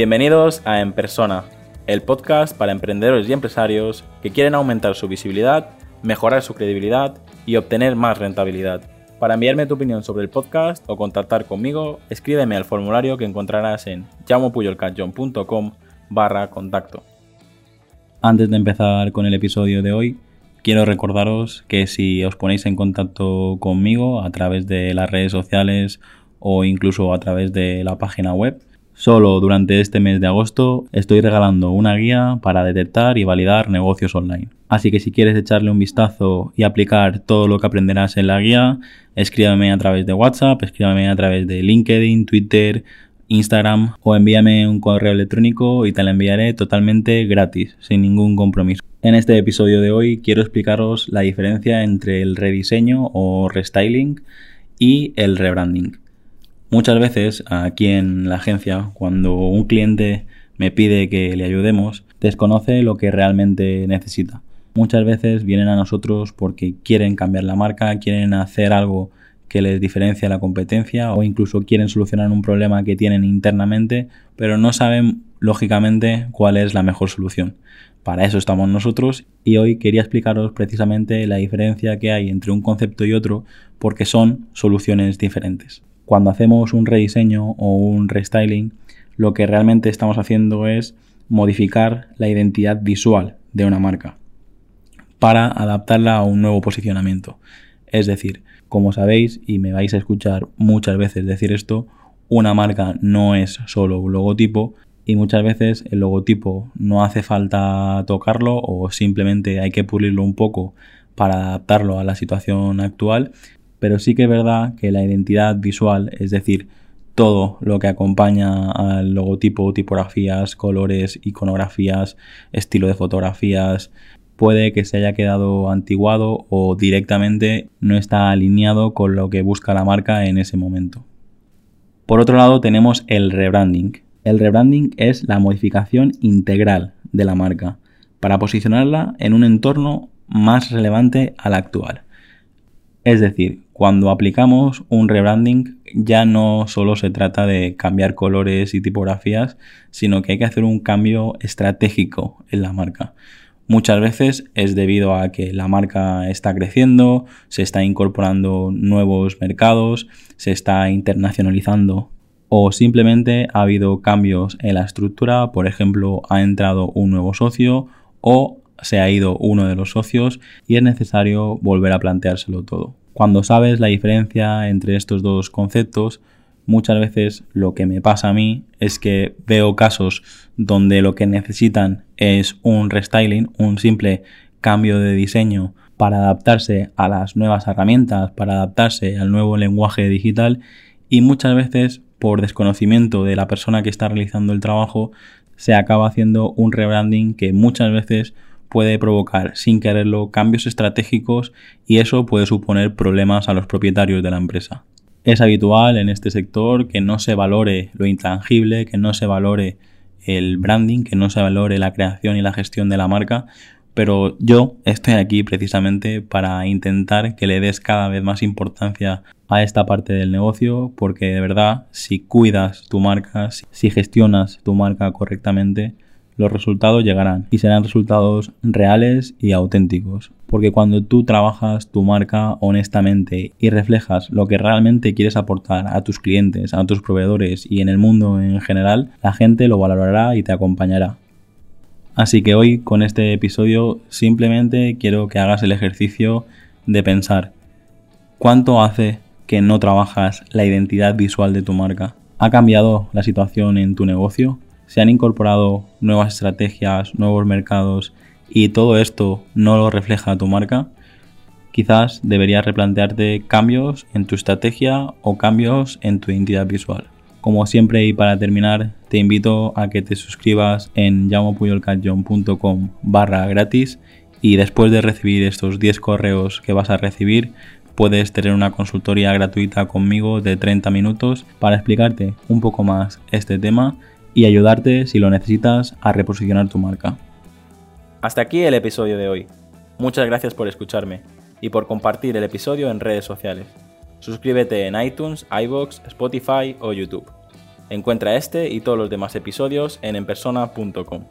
Bienvenidos a En Persona, el podcast para emprendedores y empresarios que quieren aumentar su visibilidad, mejorar su credibilidad y obtener más rentabilidad. Para enviarme tu opinión sobre el podcast o contactar conmigo, escríbeme al formulario que encontrarás en llamopuyolcanchon.com barra contacto. Antes de empezar con el episodio de hoy, quiero recordaros que si os ponéis en contacto conmigo a través de las redes sociales o incluso a través de la página web, Solo durante este mes de agosto estoy regalando una guía para detectar y validar negocios online. Así que si quieres echarle un vistazo y aplicar todo lo que aprenderás en la guía, escríbeme a través de WhatsApp, escríbeme a través de LinkedIn, Twitter, Instagram o envíame un correo electrónico y te la enviaré totalmente gratis, sin ningún compromiso. En este episodio de hoy quiero explicaros la diferencia entre el rediseño o restyling y el rebranding. Muchas veces aquí en la agencia, cuando un cliente me pide que le ayudemos, desconoce lo que realmente necesita. Muchas veces vienen a nosotros porque quieren cambiar la marca, quieren hacer algo que les diferencia la competencia o incluso quieren solucionar un problema que tienen internamente, pero no saben lógicamente cuál es la mejor solución. Para eso estamos nosotros y hoy quería explicaros precisamente la diferencia que hay entre un concepto y otro porque son soluciones diferentes cuando hacemos un rediseño o un restyling, lo que realmente estamos haciendo es modificar la identidad visual de una marca para adaptarla a un nuevo posicionamiento. Es decir, como sabéis y me vais a escuchar muchas veces decir esto, una marca no es solo un logotipo y muchas veces el logotipo no hace falta tocarlo o simplemente hay que pulirlo un poco para adaptarlo a la situación actual pero sí que es verdad que la identidad visual, es decir, todo lo que acompaña al logotipo, tipografías, colores, iconografías, estilo de fotografías, puede que se haya quedado antiguado o directamente no está alineado con lo que busca la marca en ese momento. Por otro lado tenemos el rebranding. El rebranding es la modificación integral de la marca para posicionarla en un entorno más relevante al actual. Es decir, cuando aplicamos un rebranding ya no solo se trata de cambiar colores y tipografías, sino que hay que hacer un cambio estratégico en la marca. Muchas veces es debido a que la marca está creciendo, se está incorporando nuevos mercados, se está internacionalizando o simplemente ha habido cambios en la estructura, por ejemplo, ha entrado un nuevo socio o se ha ido uno de los socios y es necesario volver a planteárselo todo. Cuando sabes la diferencia entre estos dos conceptos, muchas veces lo que me pasa a mí es que veo casos donde lo que necesitan es un restyling, un simple cambio de diseño para adaptarse a las nuevas herramientas, para adaptarse al nuevo lenguaje digital y muchas veces por desconocimiento de la persona que está realizando el trabajo se acaba haciendo un rebranding que muchas veces puede provocar sin quererlo cambios estratégicos y eso puede suponer problemas a los propietarios de la empresa. Es habitual en este sector que no se valore lo intangible, que no se valore el branding, que no se valore la creación y la gestión de la marca, pero yo estoy aquí precisamente para intentar que le des cada vez más importancia a esta parte del negocio porque de verdad si cuidas tu marca, si gestionas tu marca correctamente, los resultados llegarán y serán resultados reales y auténticos. Porque cuando tú trabajas tu marca honestamente y reflejas lo que realmente quieres aportar a tus clientes, a tus proveedores y en el mundo en general, la gente lo valorará y te acompañará. Así que hoy con este episodio simplemente quiero que hagas el ejercicio de pensar cuánto hace que no trabajas la identidad visual de tu marca. ¿Ha cambiado la situación en tu negocio? Se han incorporado nuevas estrategias, nuevos mercados y todo esto no lo refleja tu marca, quizás deberías replantearte cambios en tu estrategia o cambios en tu identidad visual. Como siempre y para terminar, te invito a que te suscribas en llamopuyolcanchon.com barra gratis y después de recibir estos 10 correos que vas a recibir, puedes tener una consultoría gratuita conmigo de 30 minutos para explicarte un poco más este tema y ayudarte, si lo necesitas, a reposicionar tu marca. Hasta aquí el episodio de hoy. Muchas gracias por escucharme y por compartir el episodio en redes sociales. Suscríbete en iTunes, iBox, Spotify o YouTube. Encuentra este y todos los demás episodios en enpersona.com.